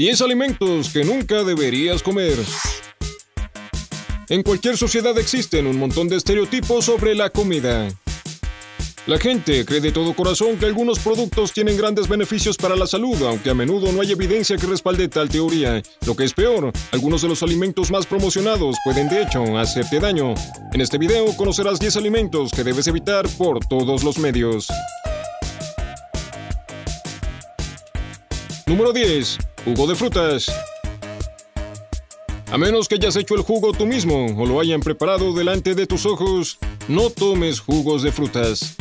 10 alimentos que nunca deberías comer. En cualquier sociedad existen un montón de estereotipos sobre la comida. La gente cree de todo corazón que algunos productos tienen grandes beneficios para la salud, aunque a menudo no hay evidencia que respalde tal teoría. Lo que es peor, algunos de los alimentos más promocionados pueden de hecho hacerte daño. En este video conocerás 10 alimentos que debes evitar por todos los medios. Número 10. Jugo de frutas. A menos que hayas hecho el jugo tú mismo o lo hayan preparado delante de tus ojos, no tomes jugos de frutas.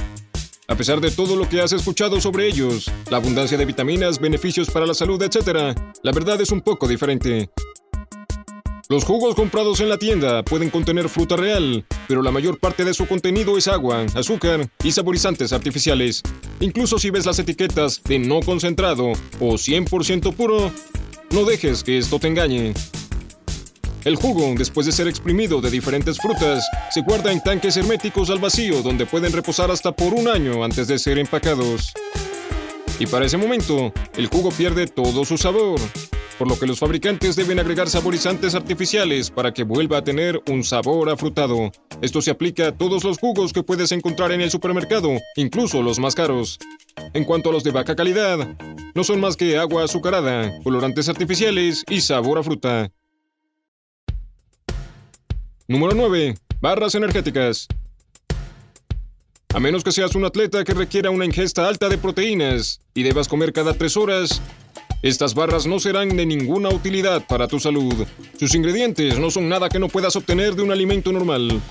A pesar de todo lo que has escuchado sobre ellos, la abundancia de vitaminas, beneficios para la salud, etc., la verdad es un poco diferente. Los jugos comprados en la tienda pueden contener fruta real, pero la mayor parte de su contenido es agua, azúcar y saborizantes artificiales. Incluso si ves las etiquetas de no concentrado o 100% puro, no dejes que esto te engañe. El jugo, después de ser exprimido de diferentes frutas, se guarda en tanques herméticos al vacío donde pueden reposar hasta por un año antes de ser empacados. Y para ese momento, el jugo pierde todo su sabor, por lo que los fabricantes deben agregar saborizantes artificiales para que vuelva a tener un sabor afrutado. Esto se aplica a todos los jugos que puedes encontrar en el supermercado, incluso los más caros. En cuanto a los de baja calidad, no son más que agua azucarada, colorantes artificiales y sabor a fruta. Número 9. Barras energéticas. A menos que seas un atleta que requiera una ingesta alta de proteínas y debas comer cada 3 horas, estas barras no serán de ninguna utilidad para tu salud. Sus ingredientes no son nada que no puedas obtener de un alimento normal.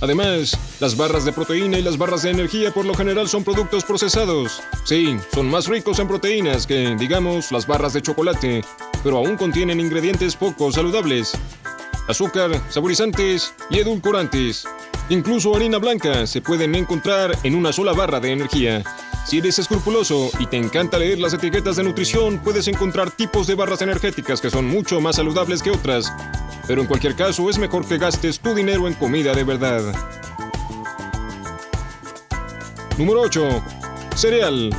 Además, las barras de proteína y las barras de energía por lo general son productos procesados. Sí, son más ricos en proteínas que, digamos, las barras de chocolate, pero aún contienen ingredientes poco saludables azúcar, saborizantes y edulcorantes. Incluso harina blanca se pueden encontrar en una sola barra de energía. Si eres escrupuloso y te encanta leer las etiquetas de nutrición, puedes encontrar tipos de barras energéticas que son mucho más saludables que otras. Pero en cualquier caso es mejor que gastes tu dinero en comida de verdad. Número 8. Cereal.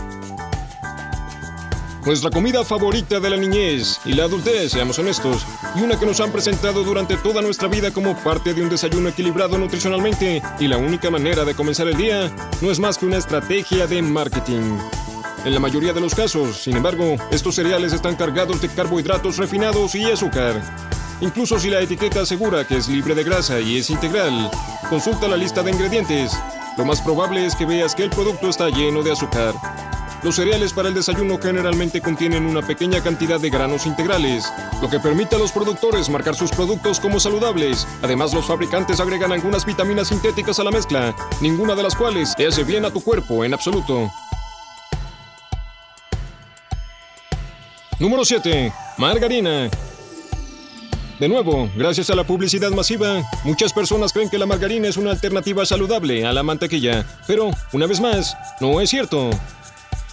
Nuestra comida favorita de la niñez y la adultez, seamos honestos, y una que nos han presentado durante toda nuestra vida como parte de un desayuno equilibrado nutricionalmente y la única manera de comenzar el día, no es más que una estrategia de marketing. En la mayoría de los casos, sin embargo, estos cereales están cargados de carbohidratos refinados y azúcar. Incluso si la etiqueta asegura que es libre de grasa y es integral, consulta la lista de ingredientes. Lo más probable es que veas que el producto está lleno de azúcar. Los cereales para el desayuno generalmente contienen una pequeña cantidad de granos integrales, lo que permite a los productores marcar sus productos como saludables. Además, los fabricantes agregan algunas vitaminas sintéticas a la mezcla, ninguna de las cuales te hace bien a tu cuerpo en absoluto. Número 7. Margarina. De nuevo, gracias a la publicidad masiva, muchas personas creen que la margarina es una alternativa saludable a la mantequilla. Pero, una vez más, no es cierto.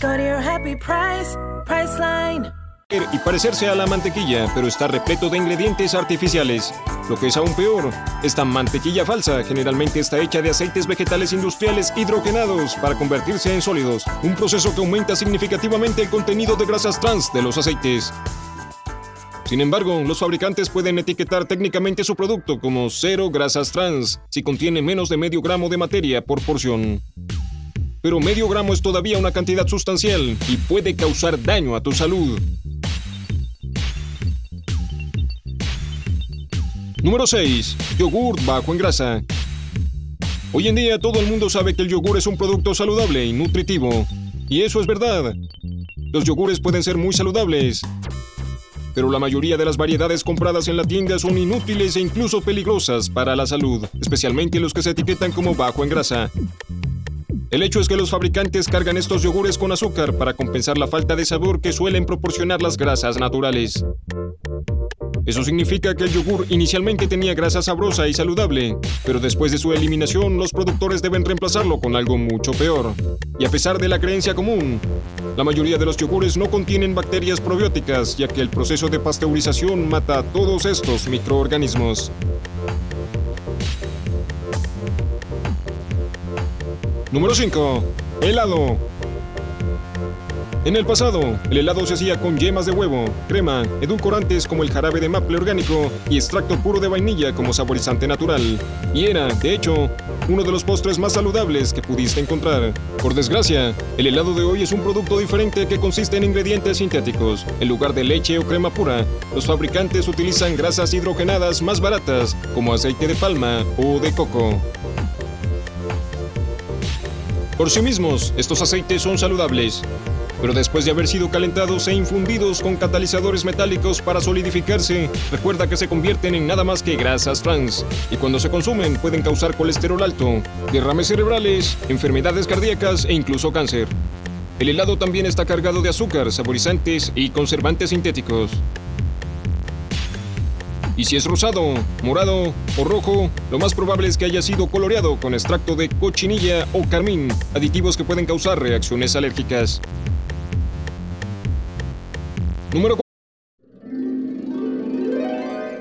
Go to your happy price, Priceline. y parecerse a la mantequilla, pero está repleto de ingredientes artificiales. Lo que es aún peor, esta mantequilla falsa generalmente está hecha de aceites vegetales industriales hidrogenados para convertirse en sólidos, un proceso que aumenta significativamente el contenido de grasas trans de los aceites. Sin embargo, los fabricantes pueden etiquetar técnicamente su producto como cero grasas trans si contiene menos de medio gramo de materia por porción. Pero medio gramo es todavía una cantidad sustancial y puede causar daño a tu salud. Número 6. Yogur bajo en grasa. Hoy en día todo el mundo sabe que el yogur es un producto saludable y nutritivo. Y eso es verdad. Los yogures pueden ser muy saludables, pero la mayoría de las variedades compradas en la tienda son inútiles e incluso peligrosas para la salud, especialmente los que se etiquetan como bajo en grasa. El hecho es que los fabricantes cargan estos yogures con azúcar para compensar la falta de sabor que suelen proporcionar las grasas naturales. Eso significa que el yogur inicialmente tenía grasa sabrosa y saludable, pero después de su eliminación los productores deben reemplazarlo con algo mucho peor. Y a pesar de la creencia común, la mayoría de los yogures no contienen bacterias probióticas, ya que el proceso de pasteurización mata a todos estos microorganismos. Número 5. Helado. En el pasado, el helado se hacía con yemas de huevo, crema, edulcorantes como el jarabe de maple orgánico y extracto puro de vainilla como saborizante natural. Y era, de hecho, uno de los postres más saludables que pudiste encontrar. Por desgracia, el helado de hoy es un producto diferente que consiste en ingredientes sintéticos. En lugar de leche o crema pura, los fabricantes utilizan grasas hidrogenadas más baratas, como aceite de palma o de coco. Por sí mismos, estos aceites son saludables, pero después de haber sido calentados e infundidos con catalizadores metálicos para solidificarse, recuerda que se convierten en nada más que grasas trans, y cuando se consumen pueden causar colesterol alto, derrames cerebrales, enfermedades cardíacas e incluso cáncer. El helado también está cargado de azúcar, saborizantes y conservantes sintéticos. Y si es rosado, morado o rojo, lo más probable es que haya sido coloreado con extracto de cochinilla o carmín, aditivos que pueden causar reacciones alérgicas. Número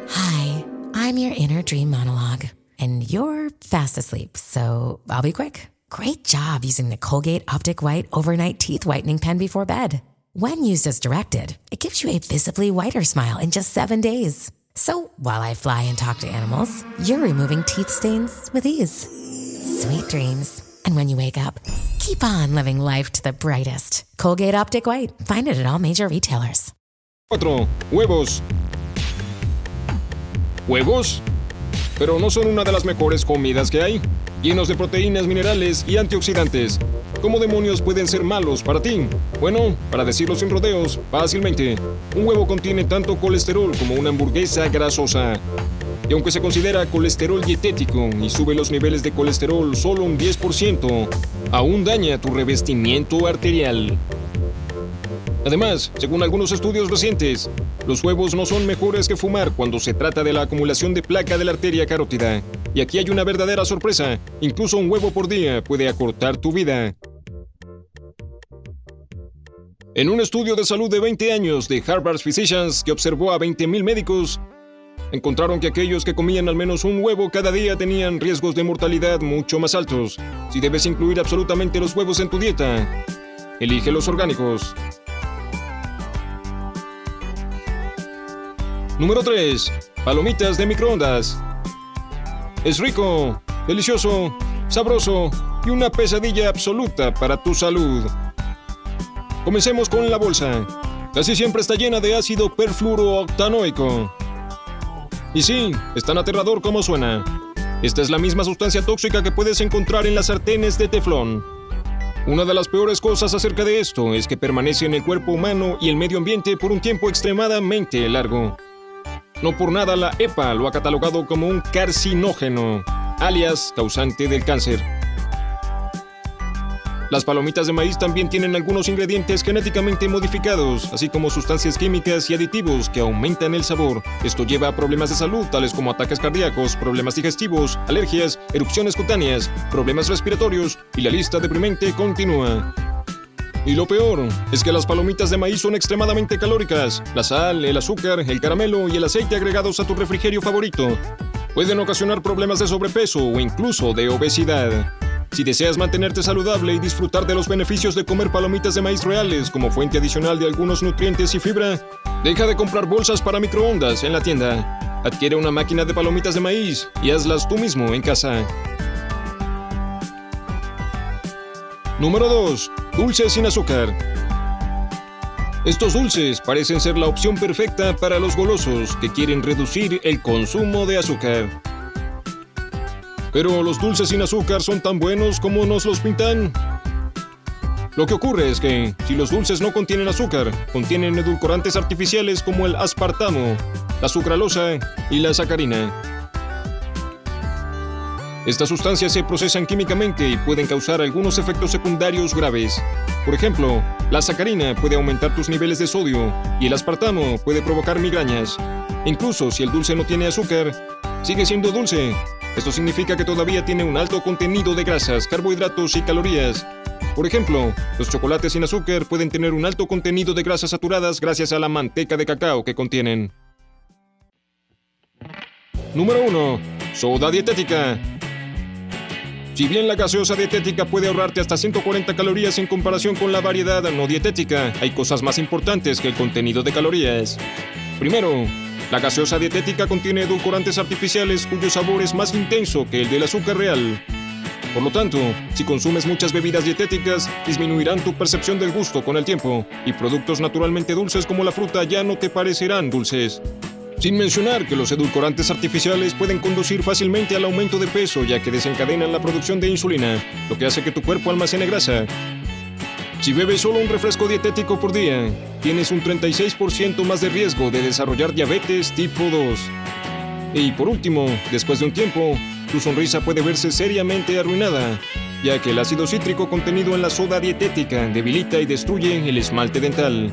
Hi, I'm your inner dream monologue, and you're fast asleep, so I'll be quick. Great job using the Colgate Optic White Overnight Teeth Whitening Pen before bed. When used as directed, it gives you a visibly whiter smile in just seven days. So while I fly and talk to animals, you're removing teeth stains with ease. Sweet dreams. And when you wake up, keep on living life to the brightest. Colgate Optic White. Find it at all major retailers. 4. Huevos. ¿Huevos? Pero no son una de las mejores comidas que hay, llenos de proteínas, minerales y antioxidantes. ¿Cómo demonios pueden ser malos para ti? Bueno, para decirlo sin rodeos, fácilmente, un huevo contiene tanto colesterol como una hamburguesa grasosa. Y aunque se considera colesterol dietético y sube los niveles de colesterol solo un 10%, aún daña tu revestimiento arterial. Además, según algunos estudios recientes, los huevos no son mejores que fumar cuando se trata de la acumulación de placa de la arteria carótida. Y aquí hay una verdadera sorpresa. Incluso un huevo por día puede acortar tu vida. En un estudio de salud de 20 años de Harvard Physicians que observó a 20.000 médicos, encontraron que aquellos que comían al menos un huevo cada día tenían riesgos de mortalidad mucho más altos. Si debes incluir absolutamente los huevos en tu dieta, elige los orgánicos. Número 3. Palomitas de microondas. Es rico, delicioso, sabroso y una pesadilla absoluta para tu salud. Comencemos con la bolsa. Casi siempre está llena de ácido perfluorooctanoico. Y sí, es tan aterrador como suena. Esta es la misma sustancia tóxica que puedes encontrar en las sartenes de teflón. Una de las peores cosas acerca de esto es que permanece en el cuerpo humano y el medio ambiente por un tiempo extremadamente largo. No por nada la EPA lo ha catalogado como un carcinógeno, alias causante del cáncer. Las palomitas de maíz también tienen algunos ingredientes genéticamente modificados, así como sustancias químicas y aditivos que aumentan el sabor. Esto lleva a problemas de salud tales como ataques cardíacos, problemas digestivos, alergias, erupciones cutáneas, problemas respiratorios y la lista deprimente continúa. Y lo peor es que las palomitas de maíz son extremadamente calóricas. La sal, el azúcar, el caramelo y el aceite agregados a tu refrigerio favorito pueden ocasionar problemas de sobrepeso o incluso de obesidad. Si deseas mantenerte saludable y disfrutar de los beneficios de comer palomitas de maíz reales como fuente adicional de algunos nutrientes y fibra, deja de comprar bolsas para microondas en la tienda. Adquiere una máquina de palomitas de maíz y hazlas tú mismo en casa. Número 2. Dulces sin azúcar. Estos dulces parecen ser la opción perfecta para los golosos que quieren reducir el consumo de azúcar. Pero los dulces sin azúcar son tan buenos como nos los pintan. Lo que ocurre es que, si los dulces no contienen azúcar, contienen edulcorantes artificiales como el aspartamo, la sucralosa y la sacarina. Estas sustancias se procesan químicamente y pueden causar algunos efectos secundarios graves. Por ejemplo, la sacarina puede aumentar tus niveles de sodio y el aspartamo puede provocar migrañas. Incluso si el dulce no tiene azúcar, sigue siendo dulce. Esto significa que todavía tiene un alto contenido de grasas, carbohidratos y calorías. Por ejemplo, los chocolates sin azúcar pueden tener un alto contenido de grasas saturadas gracias a la manteca de cacao que contienen. Número 1. Soda dietética. Si bien la gaseosa dietética puede ahorrarte hasta 140 calorías en comparación con la variedad no dietética, hay cosas más importantes que el contenido de calorías. Primero, la gaseosa dietética contiene edulcorantes artificiales cuyo sabor es más intenso que el del azúcar real. Por lo tanto, si consumes muchas bebidas dietéticas, disminuirán tu percepción del gusto con el tiempo, y productos naturalmente dulces como la fruta ya no te parecerán dulces. Sin mencionar que los edulcorantes artificiales pueden conducir fácilmente al aumento de peso ya que desencadenan la producción de insulina, lo que hace que tu cuerpo almacene grasa. Si bebes solo un refresco dietético por día, tienes un 36% más de riesgo de desarrollar diabetes tipo 2. Y por último, después de un tiempo, tu sonrisa puede verse seriamente arruinada, ya que el ácido cítrico contenido en la soda dietética debilita y destruye el esmalte dental.